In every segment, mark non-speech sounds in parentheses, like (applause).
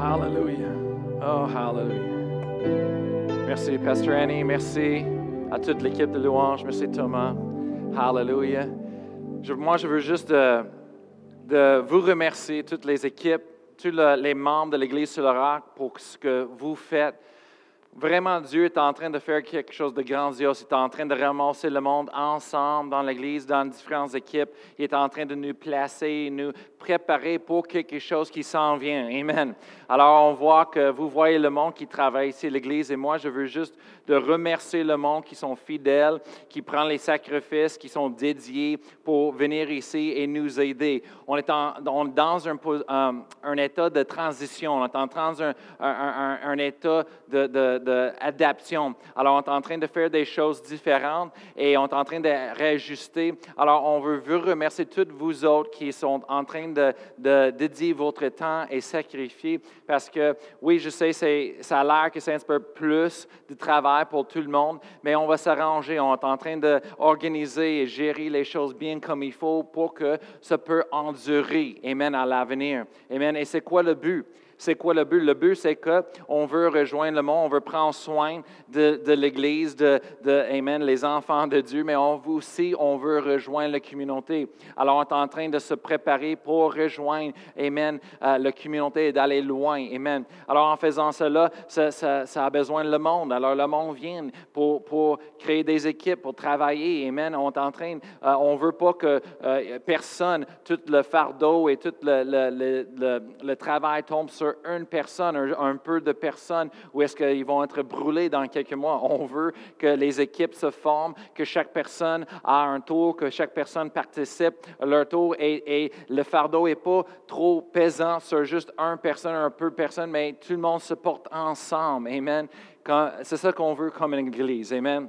Hallelujah. Oh, hallelujah. Merci, Pastor Annie. Merci à toute l'équipe de louange. Merci, Thomas. Hallelujah. Moi, je veux juste de vous remercier, toutes les équipes, tous le- les membres de l'Église sur le pour ce que vous faites. Vraiment, Dieu est en train de faire quelque chose de grandiose. Il est en train de ramasser le monde ensemble dans l'Église, dans différentes équipes. Il est en train de nous placer, nous préparer pour quelque chose qui s'en vient. Amen. Alors, on voit que vous voyez le monde qui travaille ici l'Église et moi, je veux juste de remercier le monde qui sont fidèles, qui prend les sacrifices, qui sont dédiés pour venir ici et nous aider. On est dans euh, un état de transition, on est en train un, état de, de- de adaptation. Alors, on est en train de faire des choses différentes et on est en train de réajuster. Alors, on veut vous remercier toutes vous autres qui sont en train de, de dédier votre temps et sacrifier parce que, oui, je sais, ça a l'air que c'est un peu plus de travail pour tout le monde, mais on va s'arranger. On est en train d'organiser et gérer les choses bien comme il faut pour que ça peut endurer, amen, à l'avenir. Amen. Et c'est quoi le but? C'est quoi le but? Le but, c'est qu'on veut rejoindre le monde, on veut prendre soin de, l'Église, de, Amen, les enfants de Dieu, mais aussi, on veut rejoindre la communauté. Alors, on est en train de se préparer pour rejoindre, Amen, euh, la communauté et d'aller loin. Amen. Alors, en faisant cela, ça, a besoin de le monde. Alors, le monde vient pour, créer des équipes, pour travailler. Amen. On est en train, euh, on veut pas que euh, personne, tout le fardeau et tout le- le travail tombe sur une personne, un, peu de personnes, ou est-ce qu'ils vont être brûlés dans quelques mois? On veut que les équipes se forment, que chaque personne a un tour, que chaque personne participe à leur tour et, le fardeau n'est pas trop pesant sur juste une personne, un peu de personnes, mais tout le monde se porte ensemble. Amen. C'est ça qu'on veut comme une église. Amen.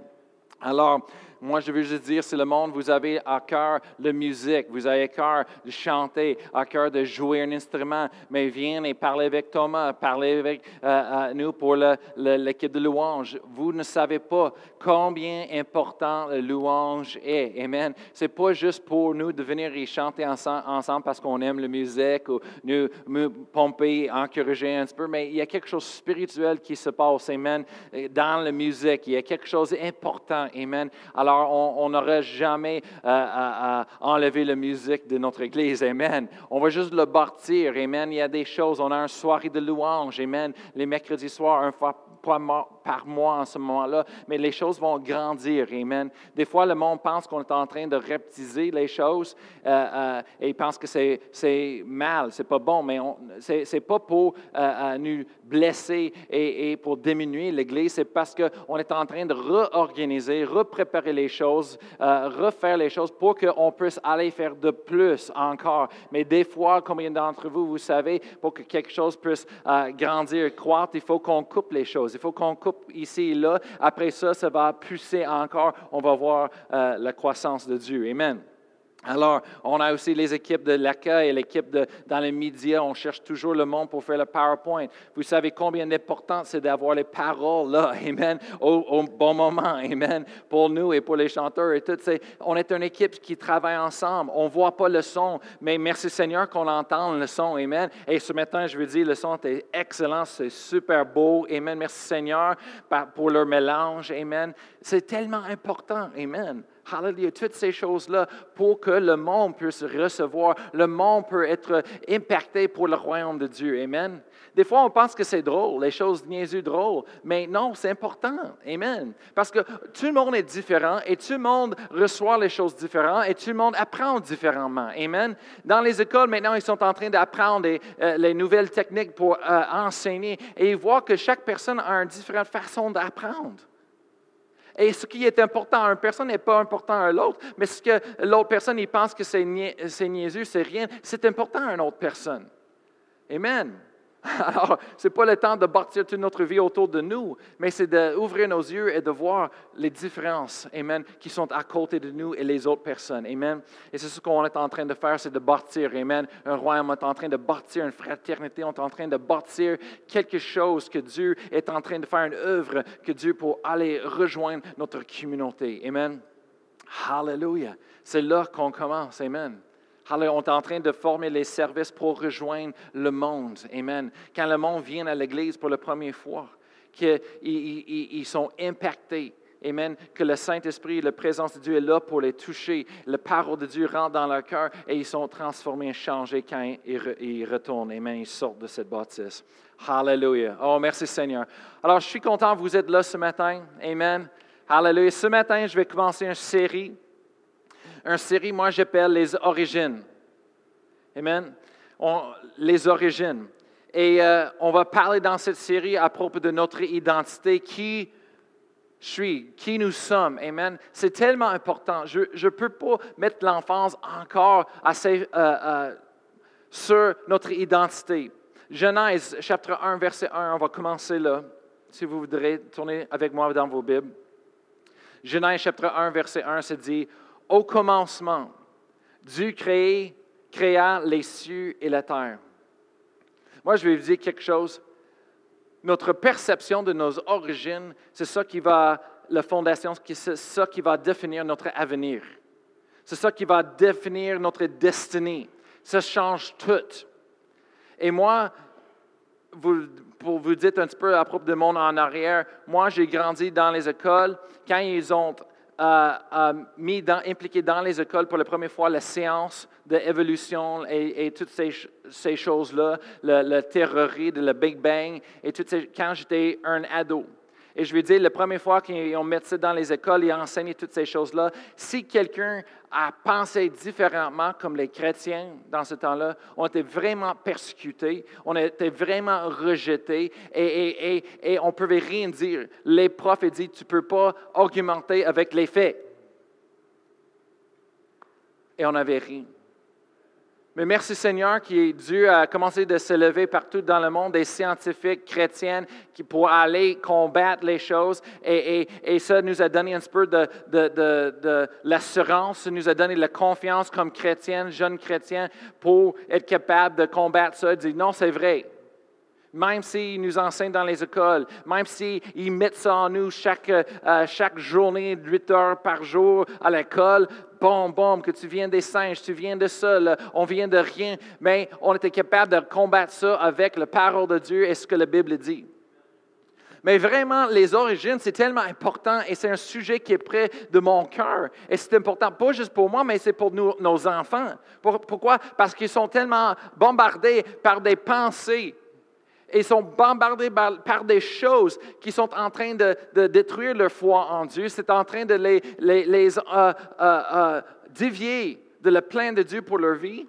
Alors, moi, je veux juste dire, si le monde, vous avez à cœur la musique, vous avez à cœur de chanter, à cœur de jouer un instrument, mais viens et parlez avec Thomas, parlez avec euh, euh, nous pour l'équipe de louange. Vous ne savez pas combien important la louange est. Amen. C'est pas juste pour nous de venir et chanter ensemble, ensemble parce qu'on aime la musique ou nous, nous pomper, encourager un petit peu, mais il y a quelque chose de spirituel qui se passe, Amen, dans la musique. Il y a quelque chose d'important, Amen. Alors, on on n'aurait jamais euh, à- enlever la musique de notre Église, Amen. On va juste le bâtir, Amen. Il y a des choses. On a une soirée de louange, Amen, les mercredis soirs, un fois par mois- en ce moment-là, mais les choses vont grandir, Amen. Des fois, le monde pense qu'on est en train de reptiser les choses euh, euh, et il pense que c'est mal, c'est pas bon, mais c'est c'est pas pour euh, nous blesser et, et pour diminuer l'Église, c'est parce qu'on est en train de réorganiser, repréparer les choses, refaire les choses pour qu'on puisse aller faire de plus encore. Mais des fois, combien d'entre vous, vous savez, pour que quelque chose puisse grandir, croître, il faut qu'on coupe les choses. Il faut qu'on coupe ici et là. Après ça, ça va pousser encore. On va voir euh, la croissance de Dieu. Amen. Alors, on a aussi les équipes de l'accueil et l'équipe dans les médias. On cherche toujours le monde pour faire le PowerPoint. Vous savez combien d'important c'est d'avoir les paroles là, (laughs) Amen, au, bon moment, Amen, pour nous et pour les chanteurs et tout. On est une équipe qui travaille ensemble. On ne voit pas le son, mais merci Seigneur qu'on entend le son, Amen. Et ce matin, je veux dire, le son est excellent, c'est super beau, Amen. Merci Seigneur pour leur mélange, Amen. C'est tellement important, Amen. Hallelujah. Toutes ces choses-là pour que le monde puisse recevoir, le monde peut être impacté pour le royaume de Dieu. Amen. Des fois, on pense que c'est drôle, les choses niaiseuses drôles, mais non, c'est important. Amen. Parce que tout le monde est différent et tout le monde reçoit les choses différentes et tout le monde apprend différemment. Amen. Dans les écoles, maintenant, ils sont en train d'apprendre les, euh, les nouvelles techniques pour euh, enseigner et ils voient que chaque personne a une différente façon d'apprendre. Et ce qui est important à une personne n'est pas important à l'autre, mais ce que l'autre personne il pense que c'est nia- c'est niaiseux, c'est rien, c'est important à une autre personne. Amen. (laughs) Alors, ce n'est pas le temps de bâtir toute notre vie autour de nous, mais c'est d'ouvrir nos yeux et de voir les différences, Amen, qui sont à côté de nous et les autres personnes. Amen. Et c'est ce qu'on est en train de faire, c'est de bâtir, Amen. Un royaume, on est en train de bâtir une fraternité, on est en train de bâtir quelque chose que Dieu est en train de faire, une œuvre que Dieu pour aller rejoindre notre communauté. Amen. Hallelujah. C'est là qu'on commence. Amen. On est en train de former les services pour rejoindre le monde. Amen. Quand le monde vient à l'Église pour la première fois, qu'ils sont impactés. Amen. Que le Saint-Esprit, la présence de Dieu est là pour les toucher. La parole de Dieu rentre dans leur cœur et ils sont transformés, changés quand ils, retournent. Amen. Ils sortent de cette bâtisse. Hallelujah. Oh, merci Seigneur. Alors, je suis content que vous êtes là ce matin. Amen. Hallelujah. Ce matin, je vais commencer une série une série, moi j'appelle les origines. Amen? les origines. Et euh, on va parler dans cette série à propos de notre identité, qui je suis, qui nous sommes. Amen? C'est tellement important. Je ne peux pas mettre l'enfance encore assez euh, euh, sur notre identité. Genèse chapitre 1, verset 1, on va commencer là. Si vous voudrez tourner avec moi dans vos Bibles. Genèse chapitre 1, verset 1, c'est dit au commencement, Dieu créa les cieux et la terre. Moi, je vais vous dire quelque chose. Notre perception de nos origines, c'est ça qui va, la fondation, c'est ça qui va définir notre avenir. C'est ça qui va définir notre destinée. Ça change tout. Et moi, pour vous dire un petit peu à propos de mon en arrière, moi, j'ai grandi dans les écoles. Quand ils ont a, mis impliqué dans les écoles pour la première fois la science d'évolution et, et, toutes ces, choses-là, le, le terrorisme, le Big Bang, et toutes quand j'étais un ado. Et je veux dire, la première fois qu'on met ça dans les écoles et enseignent toutes ces choses-là, si quelqu'un a pensé différemment comme les chrétiens dans ce temps-là, on était vraiment persécutés, on était vraiment rejetés et, on ne pouvait rien dire. Les profs dit, tu ne peux pas argumenter avec les faits. Et on n'avait rien. Mais merci Seigneur qui Dieu a commencé de se lever partout dans le monde des scientifiques chrétiennes qui, pour aller combattre les choses. Et, ça nous a donné un peu de, l'assurance, ça nous a donné la confiance comme chrétiens, jeunes chrétiens, pour être capable de combattre ça, dire non, c'est vrai. Même s'ils nous enseignent dans les écoles, même s'ils mettent ça en nous chaque, euh, chaque journée, 8 heures par jour à l'école, bon, bon, que tu viens des singes, tu viens de ça, on vient de rien, mais on était capable de combattre ça avec la parole de Dieu et ce que la Bible dit. Mais vraiment, les origines, c'est tellement important et c'est un sujet qui est près de mon cœur. Et c'est important, pas juste pour moi, mais c'est pour nous, nos enfants. pourquoi? Parce qu'ils sont tellement bombardés par des pensées ils sont bombardés par, des choses qui sont en train de, détruire leur foi en Dieu. C'est en train de les, les, euh, euh, euh, dévier de le plein de Dieu pour leur vie.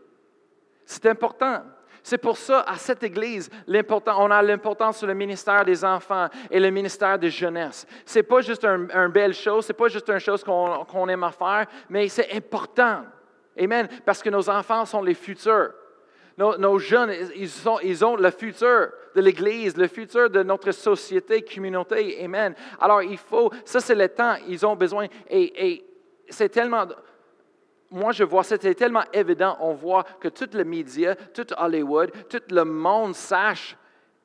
C'est important. C'est pour ça, à cette Église, on a l'importance sur le ministère des enfants et le ministère de jeunesse. Ce n'est pas juste une un belle chose, ce n'est pas juste une chose qu'on aime à faire, mais c'est important. Amen. Parce que nos enfants sont les futurs. Nos, jeunes, ils, ont le futur de l'Église, le futur de notre société, communauté. Amen. Alors, il faut, ça c'est le temps, ils ont besoin. Et, c'est tellement, moi je vois, c'était tellement évident, on voit que tout le média, tout Hollywood, tout le monde sache,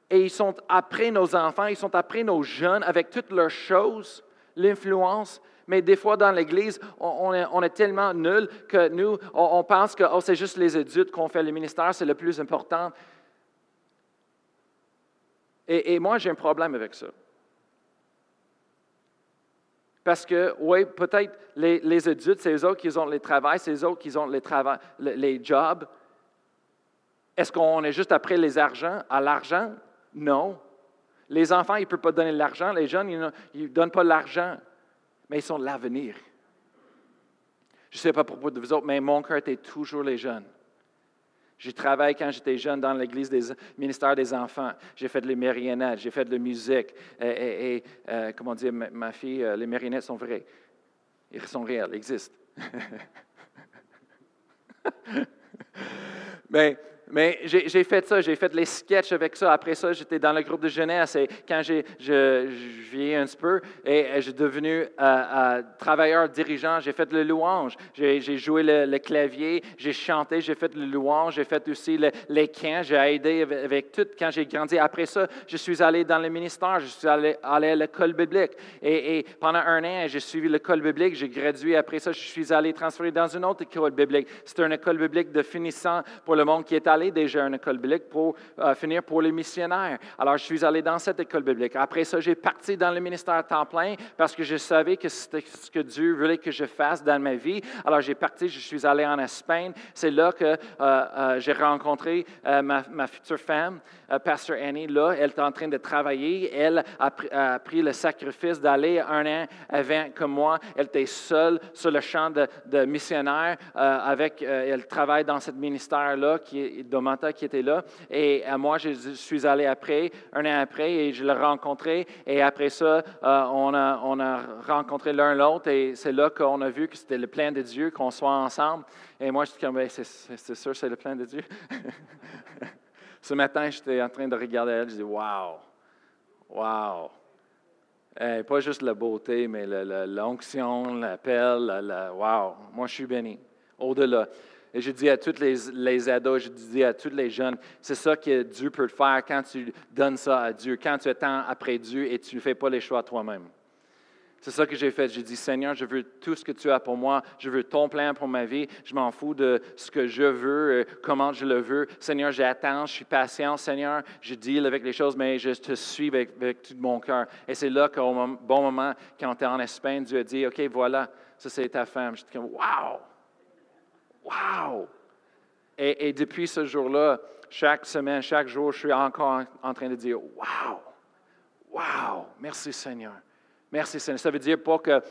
et ils sont après nos enfants, ils sont après nos jeunes avec toutes leurs choses, l'influence mais des fois dans l'Église, on, est, tellement nul que nous, on, pense que oh, c'est juste les adultes qu'on fait le ministère, c'est le plus important. Et, moi, j'ai un problème avec ça. Parce que, oui, peut-être les, adultes, c'est eux autres qui ont les travails, c'est eux autres qui ont les, travaux, les jobs. Est-ce qu'on est juste après les argents, à l'argent? Non. Les enfants, ils ne peuvent pas donner l'argent. Les jeunes, ils ne donnent pas l'argent mais ils sont l'avenir. Je ne sais pas de vous autres, mais mon cœur était toujours les jeunes. J'ai travaillé quand j'étais jeune dans l'église des ministère des enfants. J'ai fait de marionnettes, j'ai fait de la musique. Et, euh, comment dire, ma, fille, euh, les marionnettes sont vraies. Ils sont réels, ils existent. (laughs) mais mais j'ai fait ça, j'ai fait les sketchs avec ça. Après ça, j'étais dans le groupe de jeunesse et quand je, je vieillis un petit peu et j'ai devenu euh, euh, travailleur dirigeant, j'ai fait le louange, j'ai joué le, clavier, j'ai chanté, j'ai fait le louange, j'ai fait aussi les camps, j'ai aidé avec, tout quand j'ai grandi. Après ça, je suis allé dans le ministère, je suis allé, à l'école biblique et, pendant un an, j'ai suivi l'école biblique, j'ai gradué. Après ça, je suis allé transférer dans une autre école biblique. C'était une école biblique de finissant pour le monde qui est allé déjà à une école biblique pour euh, finir pour les missionnaires. Alors, je suis allé dans cette école biblique. Après ça, j'ai parti dans le ministère à temps plein parce que je savais que c'était ce que Dieu voulait que je fasse dans ma vie. Alors, j'ai parti, je suis allé en Espagne. C'est là que euh, euh, j'ai rencontré ma, future femme, Pastor Annie. Là, elle est en train de travailler. Elle a, pris le sacrifice d'aller un an avant que moi. Elle était seule sur le champ de, de missionnaire. avec, elle travaille dans ce ministère-là qui est Domata qui était là. Et euh, moi, je suis allé après, un an après, et je l'ai rencontré. Et après ça, euh, on, a, on a rencontré l'un l'autre. Et c'est là qu'on a vu que c'était le plan de Dieu, qu'on soit ensemble. Et moi, je suis comme, ben, c'est sûr, c'est le plan de Dieu. (laughs) Ce matin, j'étais en train de regarder elle. Je dis, wow, wow. pas juste la beauté, mais l'onction, l'appel, wow. Moi, je suis béni. Au-delà. Et je dis à tous les, les, ados, je dis à tous les jeunes, c'est ça que Dieu peut faire quand tu donnes ça à Dieu, quand tu attends après Dieu et tu ne fais pas les choix toi-même. C'est ça que j'ai fait. J'ai dit, Seigneur, je veux tout ce que tu as pour moi. Je veux ton plan pour ma vie. Je m'en fous de ce que je veux, euh, comment je le veux. Seigneur, j'attends, je suis patient. Seigneur, je deal avec les choses, mais je te suis avec, tout mon cœur. Et c'est là qu'au bon moment, quand tu es en Espagne, Dieu a dit, OK, voilà, ça c'est ta femme. Je dis, wow! Wow! Et, depuis ce jour-là, chaque semaine, chaque jour, je suis encore en, train de dire Wow! Wow! Merci Seigneur. Merci Seigneur. Ça veut dire pas que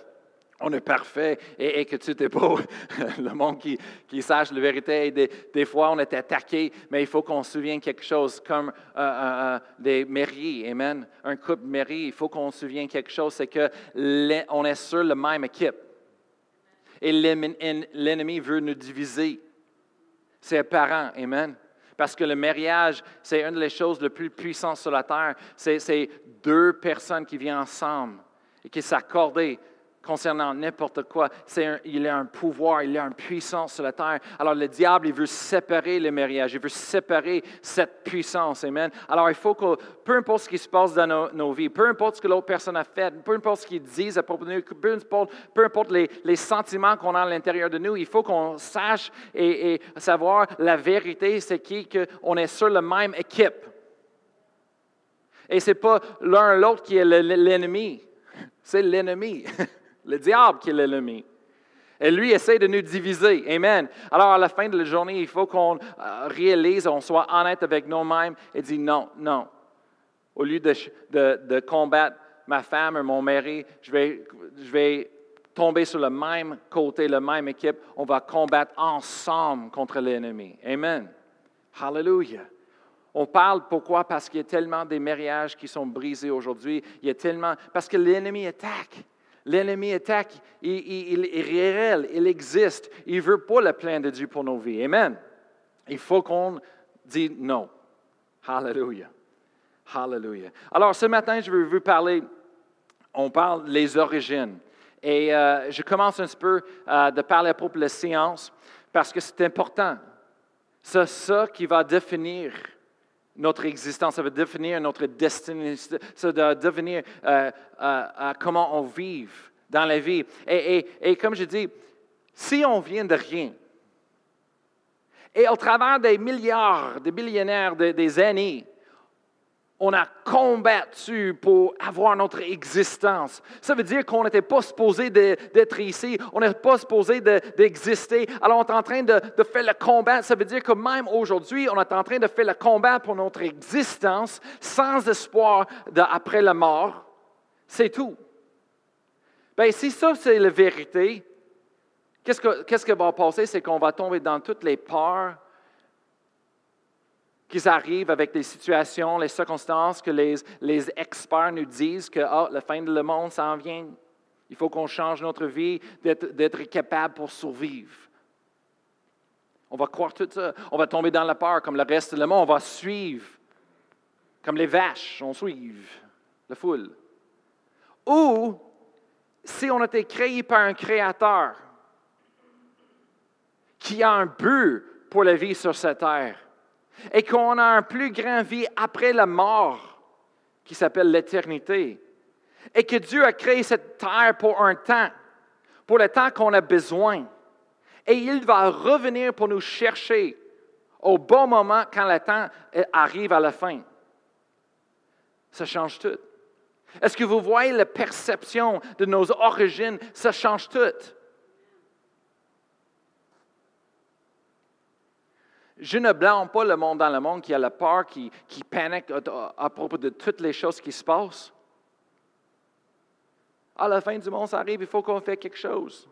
on est parfait et, que tu n'es pas (laughs) le monde qui, qui, sache la vérité. Des, fois, on est attaqué, mais il faut qu'on se souvienne quelque chose comme euh, euh, euh, des mairies. Amen. Un couple mairie, il faut qu'on se souvienne quelque chose, c'est qu'on est sur la même équipe. Et l'ennemi veut nous diviser. C'est apparent. Amen. Parce que le mariage, c'est une des choses les plus puissantes sur la terre. C'est deux personnes qui viennent ensemble et qui s'accordent concernant n'importe quoi. il a un pouvoir, il a une puissance sur la terre. Alors le diable, il veut séparer le mariage, il veut séparer cette puissance. Amen. Alors il faut que, peu importe ce qui se passe dans nos, vies, peu importe ce que l'autre personne a fait, peu importe ce qu'ils disent à propos de nous, peu importe, peu importe les, sentiments qu'on a à l'intérieur de nous, il faut qu'on sache et, savoir la vérité, c'est qu'on est sur la même équipe. Et ce n'est pas l'un l'autre qui est l'ennemi, c'est l'ennemi. (laughs) le diable qui est l'ennemi. Et lui essaie de nous diviser. Amen. Alors, à la fin de la journée, il faut qu'on euh, réalise, on soit honnête avec nous-mêmes et dire non, non. Au lieu de, de, combattre ma femme ou mon mari, je vais, je vais tomber sur le même côté, la même équipe. On va combattre ensemble contre l'ennemi. Amen. Hallelujah. On parle pourquoi? Parce qu'il y a tellement des mariages qui sont brisés aujourd'hui. Il y a tellement. Parce que l'ennemi attaque. L'ennemi attaque, il, est réel, il existe. Il ne veut pas le plan de Dieu pour nos vies. Amen. Il faut qu'on dise non. Hallelujah. Hallelujah. Alors, ce matin, je veux vous parler, on parle des origines. Et euh, je commence un petit peu euh, de parler à propos de la science parce que c'est important. C'est ça qui va définir notre existence, ça va définir notre destinée, ça va définir euh, euh, euh, comment on vit dans la vie. Et, comme je dis, si on vient de rien, et au travers des milliards, des millionnaires, des années, on a combattu pour avoir notre existence. Ça veut dire qu'on n'était pas supposé d'être ici, on n'est pas supposé d'exister. Alors on est en train de, faire le combat. Ça veut dire que même aujourd'hui, on est en train de faire le combat pour notre existence sans espoir d'après la mort. C'est tout. Bien, si ça, c'est la vérité, qu'est-ce que, qu'est-ce va passer? C'est qu'on va tomber dans toutes les peurs, qu'ils arrivent avec des situations, les circonstances que les, les experts nous disent que oh, la fin du monde s'en vient. Il faut qu'on change notre vie, d'être capable pour survivre. On va croire tout ça. On va tomber dans la peur comme le reste de monde. On va suivre comme les vaches, on suit la foule. Ou si on a été créé par un créateur qui a un but pour la vie sur cette terre et qu'on a un plus grand vie après la mort qui s'appelle l'éternité et que Dieu a créé cette terre pour un temps, pour le temps qu'on a besoin. Et il va revenir pour nous chercher au bon moment quand le temps arrive à la fin. Ça change tout. Est-ce que vous voyez la perception de nos origines? Ça change tout. Je ne blâme pas le monde dans le monde qui a la peur, qui, panique à, propos de toutes les choses qui se passent. À la fin du monde, ça arrive, il faut qu'on fasse quelque chose.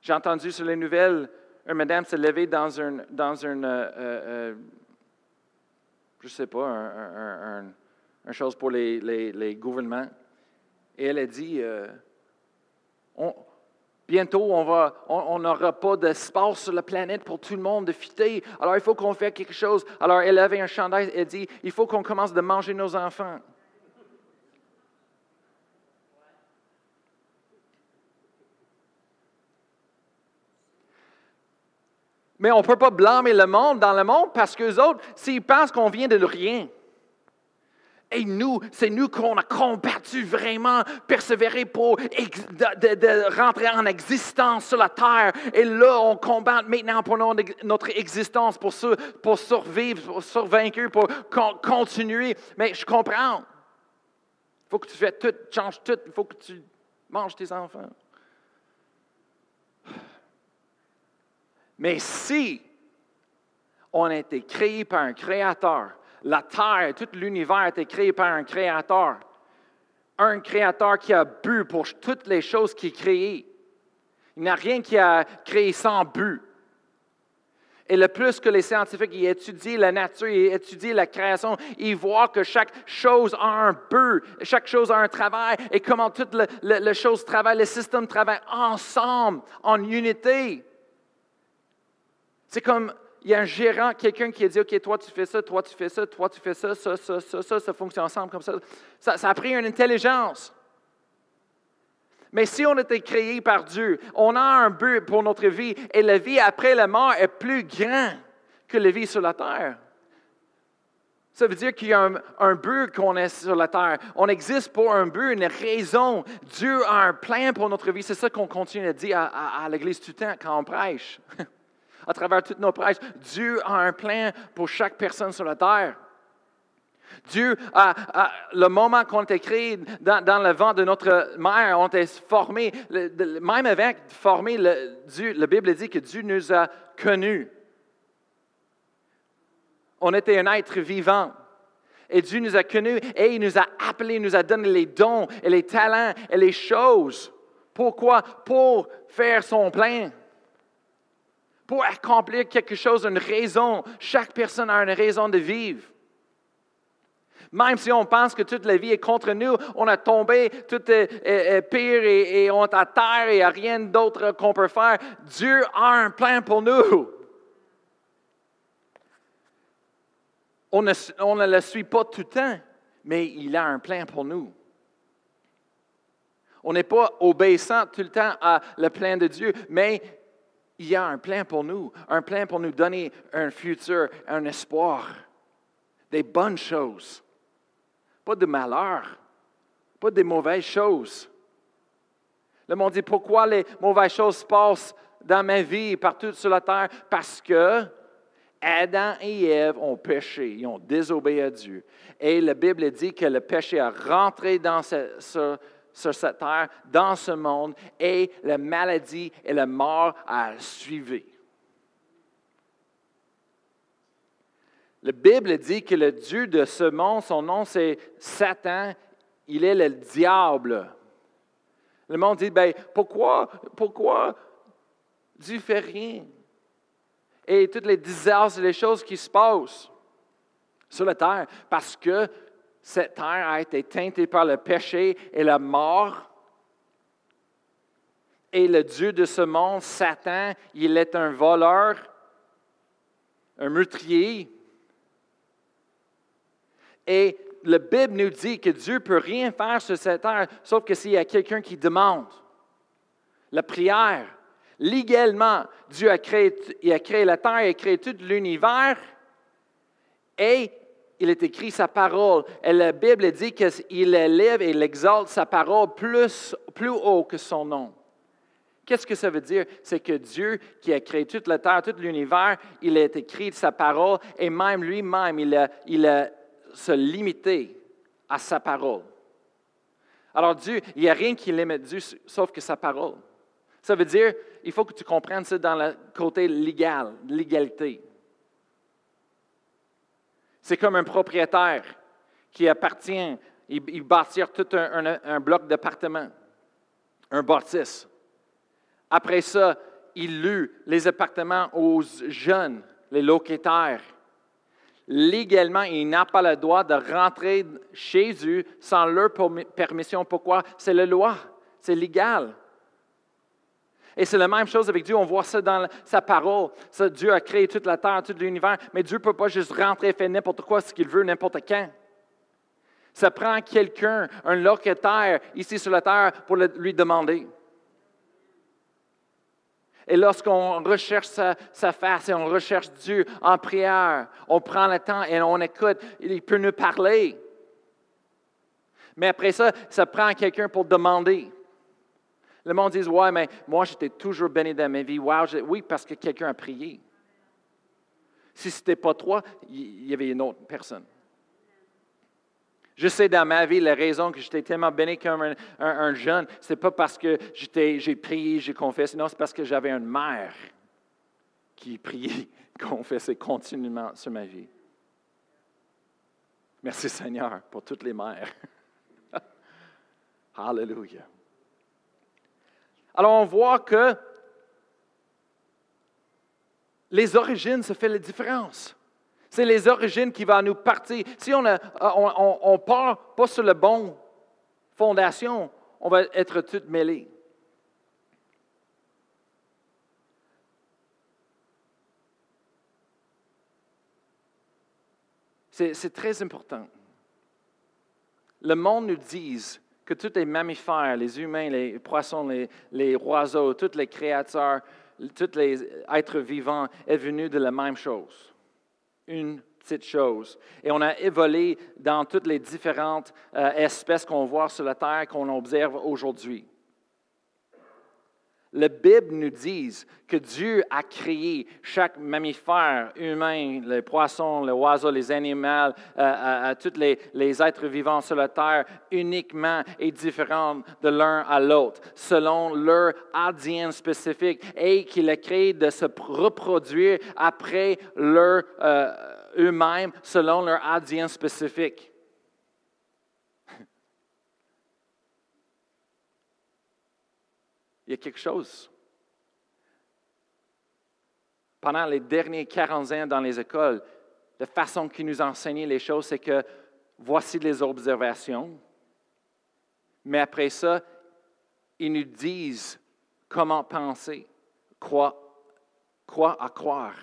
J'ai entendu sur les nouvelles, une madame s'est levée dans une, dans une euh, euh, je ne sais pas, une un, chose pour les, gouvernements. Et elle a dit, euh, bientôt, on n'aura on, pas d'espace sur la planète pour tout le monde de fêter. Alors, il faut qu'on fasse quelque chose. Alors, elle avait un chandail, elle dit, il faut qu'on commence de manger nos enfants. Mais on ne peut pas blâmer le monde dans le monde parce qu'eux autres, s'ils pensent qu'on vient de rien, et nous, c'est nous qu'on a combattu vraiment, persévéré pour de, rentrer en existence sur la terre. Et là, on combat maintenant pour notre existence, pour, pour survivre, pour survaincre, pour continuer. Mais je comprends. Il faut que tu fasses tout, changes tout. Il faut que tu manges tes enfants. Mais si on a été créé par un créateur, la terre, tout l'univers a été créé par un créateur, un créateur qui a but pour toutes les choses qu'il a créées. Il n'y a rien qui a créé sans but. Et le plus que les scientifiques étudient la nature, ils étudient la création, ils voient que chaque chose a un but, chaque chose a un travail, et comment toutes les choses travaillent, les systèmes travaillent ensemble, en unité. C'est comme il y a un gérant, quelqu'un qui a dit OK, toi tu fais ça, toi tu fais ça, toi tu fais ça, ça, ça, ça, ça, ça fonctionne ensemble comme ça. Ça, a pris une intelligence. Mais si on était créé par Dieu, on a un but pour notre vie et la vie après la mort est plus grande que la vie sur la terre. Ça veut dire qu'il y a un, but qu'on est sur la terre. On existe pour un but, une raison. Dieu a un plan pour notre vie. C'est ça qu'on continue à dire à, à l'Église tout le temps quand on prêche. (laughs) à travers toutes nos prêches. Dieu a un plan pour chaque personne sur la terre. Dieu, le moment qu'on est créé dans, le vent de notre mère, on est formé, même avec formé, le, la Bible dit que Dieu nous a connus. On était un être vivant. Et Dieu nous a connus et il nous a appelés, nous a donné les dons et les talents et les choses. Pourquoi? Pour faire son plein pour accomplir quelque chose, une raison. Chaque personne a une raison de vivre. Même si on pense que toute la vie est contre nous, on a tombé, tout est, pire et, on est à terre et il n'y a rien d'autre qu'on peut faire, Dieu a un plan pour nous. On ne, on ne le suit pas tout le temps, mais il a un plan pour nous. On n'est pas obéissant tout le temps à le plan de Dieu, mais il y a un plan pour nous, un plan pour nous donner un futur, un espoir, des bonnes choses, pas de malheur, pas des mauvaises choses. Le monde dit pourquoi les mauvaises choses se passent dans ma vie, partout sur la terre? Parce que Adam et Ève ont péché, ils ont désobéi à Dieu. Et la Bible dit que le péché a rentré dans ce, sur cette terre, dans ce monde, et la maladie et la mort a suivi. La Bible dit que le Dieu de ce monde, son nom c'est Satan, il est le diable. Le monde dit, ben, pourquoi, pourquoi Dieu fait rien? Et toutes les désastres et les choses qui se passent sur la terre, parce que cette terre a été teintée par le péché et la mort. est le Dieu de ce monde. Satan, il est un voleur, un meurtrier. Et la Bible nous dit que Dieu ne peut rien faire sur cette terre, sauf que s'il y a quelqu'un qui demande. La prière. Légalement, Dieu a créé, il a créé la terre, il a créé tout l'univers, et il est écrit sa parole. Et la Bible dit qu'il élève et il exalte sa parole plus, plus haut que son nom. Qu'est-ce que ça veut dire? C'est que Dieu, qui a créé toute la terre, tout l'univers, il a écrit sa parole et même lui-même, il a, il a se limité à sa parole. Alors Dieu, il n'y a rien qui limite Dieu sauf que sa parole. Ça veut dire, il faut que tu comprennes ça dans le côté légal, l'égalité. C'est comme un propriétaire qui appartient, il, bâtir tout un, bloc d'appartements, un bâtisse. Après ça, il loue les appartements aux jeunes, les locataires. Légalement, il n'a pas le droit de rentrer chez eux sans leur permission. Pourquoi? C'est la loi, c'est légal. Et c'est la même chose avec Dieu. On voit ça dans sa parole. Dieu a créé toute la terre, tout l'univers, mais Dieu ne peut pas juste rentrer et faire n'importe quoi, ce qu'il veut, n'importe quand. Ça prend quelqu'un, un locataire ici sur la terre pour lui demander. Et lorsqu'on recherche sa, sa, face et on recherche Dieu en prière, on prend le temps et on écoute, il peut nous parler. Mais après ça, ça prend quelqu'un pour demander. Le monde dit Ouais, mais moi, j'étais toujours béni dans ma vie. oui, parce que quelqu'un a prié. Si ce n'était pas toi, il y avait une autre personne. Je sais dans ma vie, la raison que j'étais tellement béni comme un, jeune, ce n'est pas parce que j'ai prié, j'ai confessé, non, c'est parce que j'avais une mère qui priait, (laughs) confessait continuellement sur ma vie. Merci Seigneur pour toutes les mères. (laughs) Hallelujah. Alors on voit que les origines, ça fait la différence. C'est les origines qui vont nous partir. Si on ne on, part pas sur la bonne fondation, on va être tout mêlés. C'est très important. Le monde nous dit que tous les mammifères, les humains, les poissons, les, les oiseaux, tous les créateurs, tous les êtres vivants est venu de la même chose. Une petite chose. Et on a évolué dans toutes les différentes euh, espèces qu'on voit sur la Terre, qu'on observe aujourd'hui. La Bible nous dit que Dieu a créé chaque mammifère, humain, les poissons, les oiseaux, les animaux, euh, euh, euh, tous les, êtres vivants sur la terre, uniquement et différents de l'un à l'autre, selon leur ADN spécifique, et qu'il a créé de se reproduire après leur eux-mêmes, selon leur ADN spécifique. Il y a quelque chose. Pendant les derniers 40 ans dans les écoles, la façon qu'ils nous enseignaient les choses, c'est que voici les observations, mais après ça, ils nous disent comment penser, quoi, quoi à croire.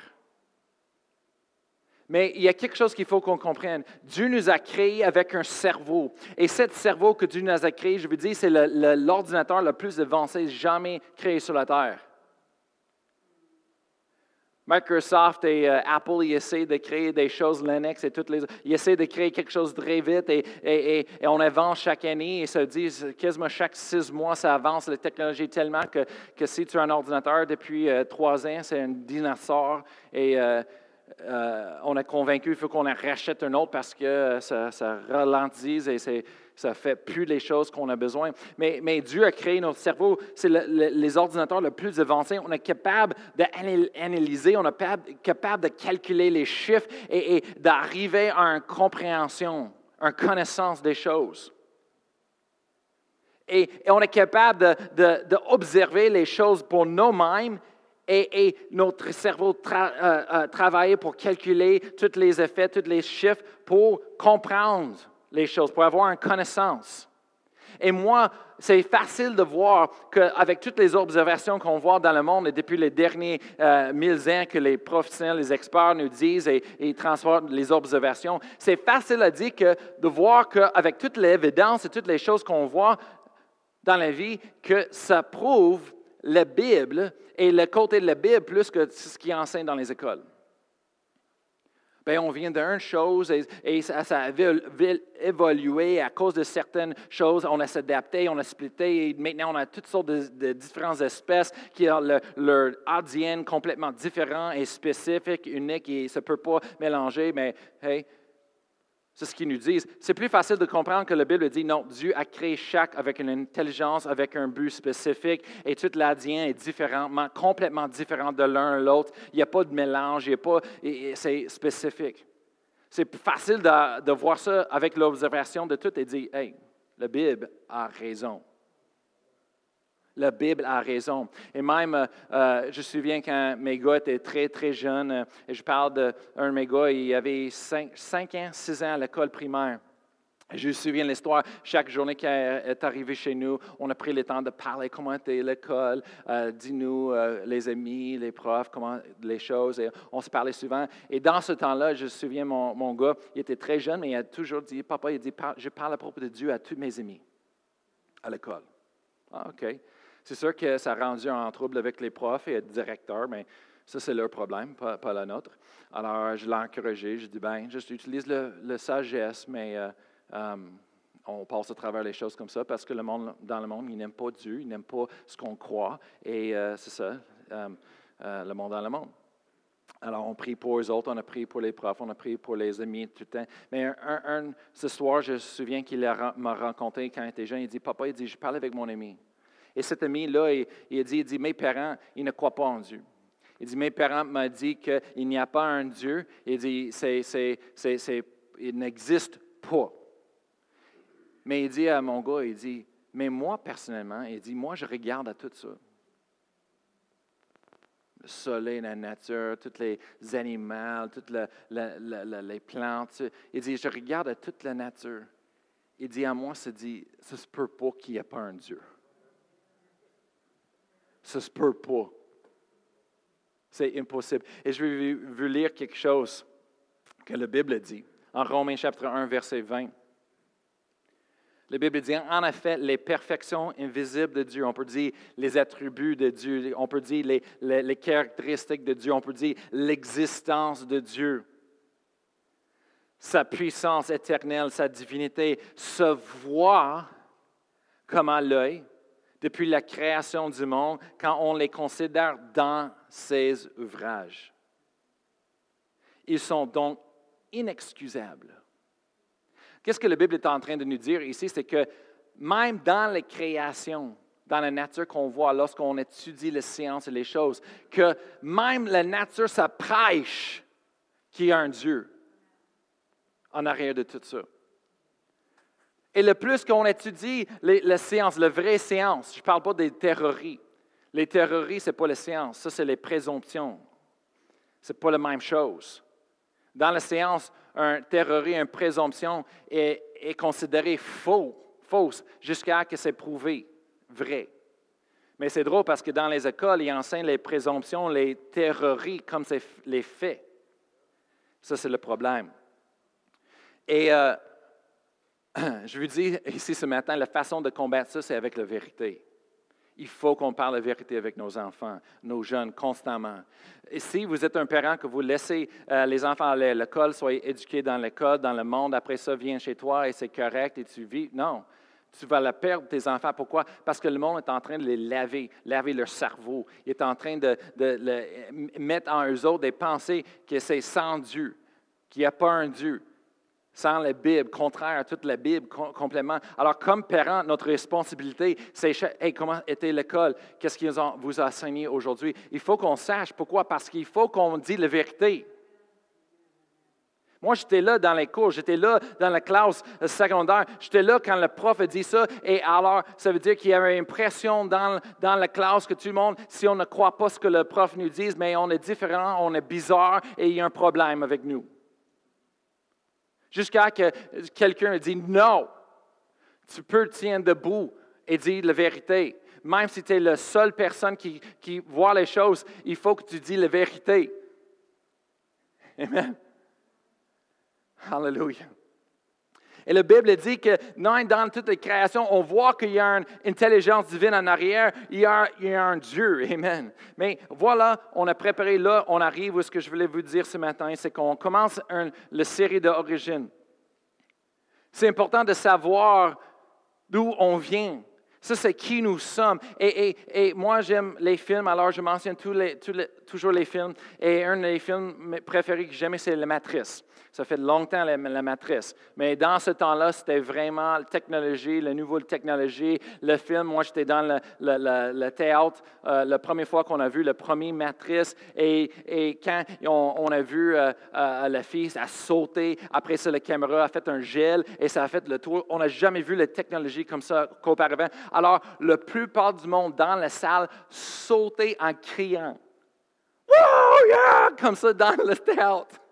Mais il y a quelque chose qu'il faut qu'on comprenne. Dieu nous a créés avec un cerveau. Et ce cerveau que Dieu nous a créé, je veux dire, c'est l'ordinateur le, plus avancé jamais créé sur la Terre. Microsoft et euh, Apple, ils essaient de créer des choses, Linux et toutes les autres. Ils essaient de créer quelque chose très vite et, et, et, on avance chaque année et se disent quasiment chaque six mois, ça avance la technologie tellement que, que si tu as un ordinateur depuis euh, trois ans, c'est un dinosaure. Et euh, euh, on est convaincu qu'il faut qu'on en rachète un autre parce que ça, ralentit et ça ne fait plus les choses qu'on a besoin. Mais, Dieu a créé notre cerveau. C'est les ordinateurs les plus avancés. On est capable d'analyser, on est capable de calculer les chiffres et, d'arriver à une compréhension, une connaissance des choses. Et, on est capable d'observer les choses pour nous-mêmes et, notre cerveau euh, euh, travaille pour calculer tous les effets, tous les chiffres, pour comprendre les choses, pour avoir une connaissance. Et moi, c'est facile de voir qu'avec toutes les observations qu'on voit dans le monde et depuis les derniers euh, mille ans que les professionnels, les experts nous disent et, et transportent les observations, c'est facile à dire que de voir qu'avec toute l'évidence et toutes les choses qu'on voit dans la vie, que ça prouve la Bible et le côté de la Bible plus que ce qui enseigne dans les écoles. Bien, on vient d'une chose et, ça, a évolué à cause de certaines choses. On a s'adapté, on a splitté. Et maintenant, on a toutes sortes de, différentes espèces qui ont leur ADN complètement différent et spécifique, unique et ça ne peut pas mélanger. Mais, hey, c'est ce qu'ils nous disent. C'est plus facile de comprendre que la Bible dit non, Dieu a créé chaque avec une intelligence, avec un but spécifique, et tout l'ADN est différemment, complètement différent de l'un à l'autre. Il n'y a pas de mélange, il y a pas, c'est spécifique. C'est facile de, de, voir ça avec l'observation de tout et dire, hey, la Bible a raison. La Bible a raison. Et même, euh, euh, je me souviens quand mes gars étaient très, très jeunes, euh, et je parle d'un de, mes gars, il avait 5, ans, 6 ans à l'école primaire. Je me souviens l'histoire, chaque journée qui est arrivée chez nous, on a pris le temps de parler comment était l'école, dis-nous les amis, les profs, comment les choses, et on se parlait souvent. Et dans ce temps-là, je me souviens, mon, mon, gars, il était très jeune, mais il a toujours dit, papa, il dit, je parle à propos de Dieu à tous mes amis à l'école. Ah, OK. C'est sûr que ça a rendu en trouble avec les profs et le directeur, mais ça, c'est leur problème, pas, la nôtre. Alors, je l'ai encouragé. Je dis, ben, juste utilise le, sagesse, mais euh, euh, on passe à travers les choses comme ça parce que le monde, dans le monde, il n'aime pas Dieu, il n'aime pas ce qu'on croit. Et euh, c'est ça, le monde dans le monde. Alors, on prie pour eux autres, on a prié pour les profs, on a prié pour les amis tout le temps. Mais un, ce soir, je me souviens qu'il m'a rencontré quand il était jeune. Il dit Papa, il dit, je parle avec mon ami. Et cet ami-là, il, dit, il dit, mes parents, ils ne croient pas en Dieu. Il dit, mes parents m'ont dit qu'il n'y a pas un Dieu. Il dit, il n'existe pas. Mais il dit à mon gars, il dit, mais moi, personnellement, il dit, moi, je regarde à tout ça. Le soleil, la nature, tous les animaux, toutes les plantes. Il dit, je regarde à toute la nature. Il dit à moi, ça dit, ça se peut pas qu'il n'y ait pas un Dieu. Ça se peut pas. C'est impossible. Et je vais vous lire quelque chose que la Bible dit. En Romains chapitre 1, verset 20. La Bible dit, en effet, les perfections invisibles de Dieu, on peut dire les attributs de Dieu, on peut dire les, les caractéristiques de Dieu, on peut dire l'existence de Dieu, sa puissance éternelle, sa divinité, se voient comme à l'œil, depuis la création du monde quand on les considère dans ses ouvrages. Ils sont donc inexcusables. Qu'est-ce que la Bible est en train de nous dire ici? C'est que même dans les créations, dans la nature qu'on voit lorsqu'on étudie les sciences et les choses, que même la nature, ça qu'il y a un Dieu en arrière de tout ça. Et le plus qu'on étudie les, les, la vraie science, je ne parle pas des théories. Les théories, ce n'est pas la science, ça, c'est les présomptions. Ce n'est pas la même chose. Dans la science, un théorie, une présomption est, est considérée faux, fausse jusqu'à ce que c'est prouvé vrai. Mais c'est drôle parce que dans les écoles, ils enseignent les présomptions, les théories comme c'est les faits. Ça, c'est le problème. Et euh, (clears throat) je vous dis ici ce matin, la façon de combattre ça, c'est avec la vérité. Il faut qu'on parle la vérité avec nos enfants, nos jeunes, constamment. Si vous êtes un parent que vous laissez euh, les enfants aller à l'école, soyez éduqués dans l'école, dans le monde, après ça, viens chez toi et c'est correct et tu vis. Non, tu vas la perdre, tes enfants. Pourquoi? Parce que le monde est en train de les laver, laver leur cerveau. Il est en train de, mettre en eux autres des pensées que c'est sans Dieu, qu'il n'y a pas un Dieu sans la Bible, contraire à toute la Bible, complètement. Alors, comme parents, notre responsabilité, c'est comment était l'école? Qu'est-ce qu'ils vous a enseigné aujourd'hui? Il faut qu'on sache. Pourquoi? Parce qu'il faut qu'on dise la vérité. Moi, j'étais là dans les cours, j'étais là dans la classe secondaire, j'étais là quand le prof a dit ça, et alors, ça veut dire qu'il y avait une pression dans, dans la classe que tout le monde, si on ne croit pas ce que le prof nous dit, mais on est différent, on est bizarre, et il y a un problème avec nous jusqu'à ce que quelqu'un dise non. Tu peux te debout et dire la vérité. Même si tu es la seule personne qui, qui voit les choses, il faut que tu dises la vérité. Amen. Hallelujah. Et la Bible dit que dans toutes les créations, on voit qu'il y a une intelligence divine en arrière, il y a, un Dieu. (laughs) Amen. Mais voilà, on a préparé là, on arrive où ce que je voulais vous dire ce matin, c'est qu'on commence la série d'origine. C'est important de savoir d'où on vient. Ça, c'est qui nous sommes. Et, moi, j'aime les films, alors je mentionne toujours les films. Et un des films préférés que j'aime, c'est La Matrice. Ça fait longtemps la, matrice. Mais dans ce temps-là, c'était vraiment la technologie, la nouvelle technologie, le film. Moi, j'étais dans le, le, théâtre euh, la première fois qu'on a vu le premier matrice. Et, et quand on, a vu euh, euh, la fille, a sauté. Après ça, la caméra a fait un gel et ça a fait le tour. On n'a jamais vu la technologie comme ça qu'auparavant. Alors, la plupart du monde dans la salle sautait en criant. Wow, yeah! Comme ça dans le théâtre.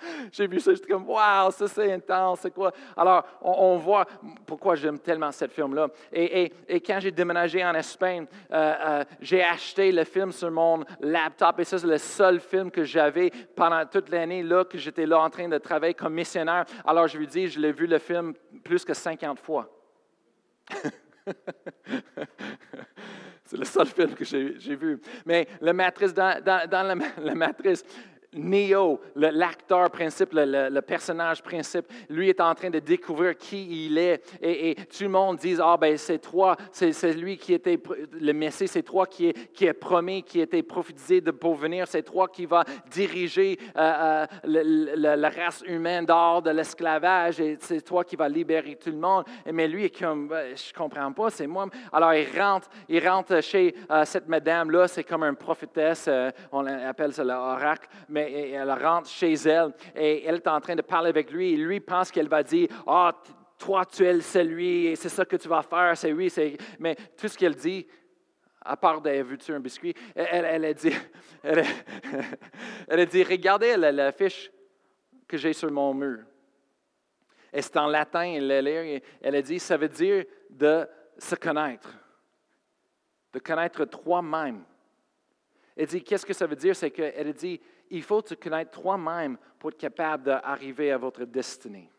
(laughs) J'ai vu ça, j'étais comme, waouh, ça c'est intense, c'est quoi? Alors, on, voit pourquoi j'aime tellement cette film-là. Et, quand j'ai déménagé en Espagne, euh, euh, j'ai acheté le film sur mon laptop et ça, c'est le seul film que j'avais pendant toute l'année là, que j'étais là en train de travailler comme missionnaire. Alors, je lui dis, je l'ai vu le film plus que 50 fois. (laughs) C'est le seul film que j'ai vu. Mais la matrice, dans, la, la, matrice, Neo, l'acteur principe, le, personnage principe, lui est en train de découvrir qui il est. Et, tout le monde dit, ah ben c'est toi, c'est lui qui était le Messie, c'est toi qui est, promis, qui était prophétisé de pour venir, c'est toi qui va diriger euh, euh, la race humaine dehors de l'esclavage, et c'est toi qui va libérer tout le monde. Mais lui est comme, ben, je comprends pas, c'est moi. Alors il rentre, il rentre chez euh, cette madame-là, c'est comme une prophétesse, on appelle ça l'oracle, et elle rentre chez elle et elle est en train de parler avec lui et lui pense qu'elle va dire Ah, toi, tu es celui, et c'est ça que tu vas faire, c'est oui. Mais tout ce qu'elle dit, à part d'avoir vu un biscuit, elle, elle, a dit, (laughs) elle, a dit Regardez l'affiche que j'ai sur mon mur. Et c'est en latin, elle elle a dit Ça veut dire de se connaître, de connaître toi-même. Elle dit Qu'est-ce que ça veut dire C'est qu'elle dit il faut te connaître toi-même pour être capable d'arriver à votre destinée.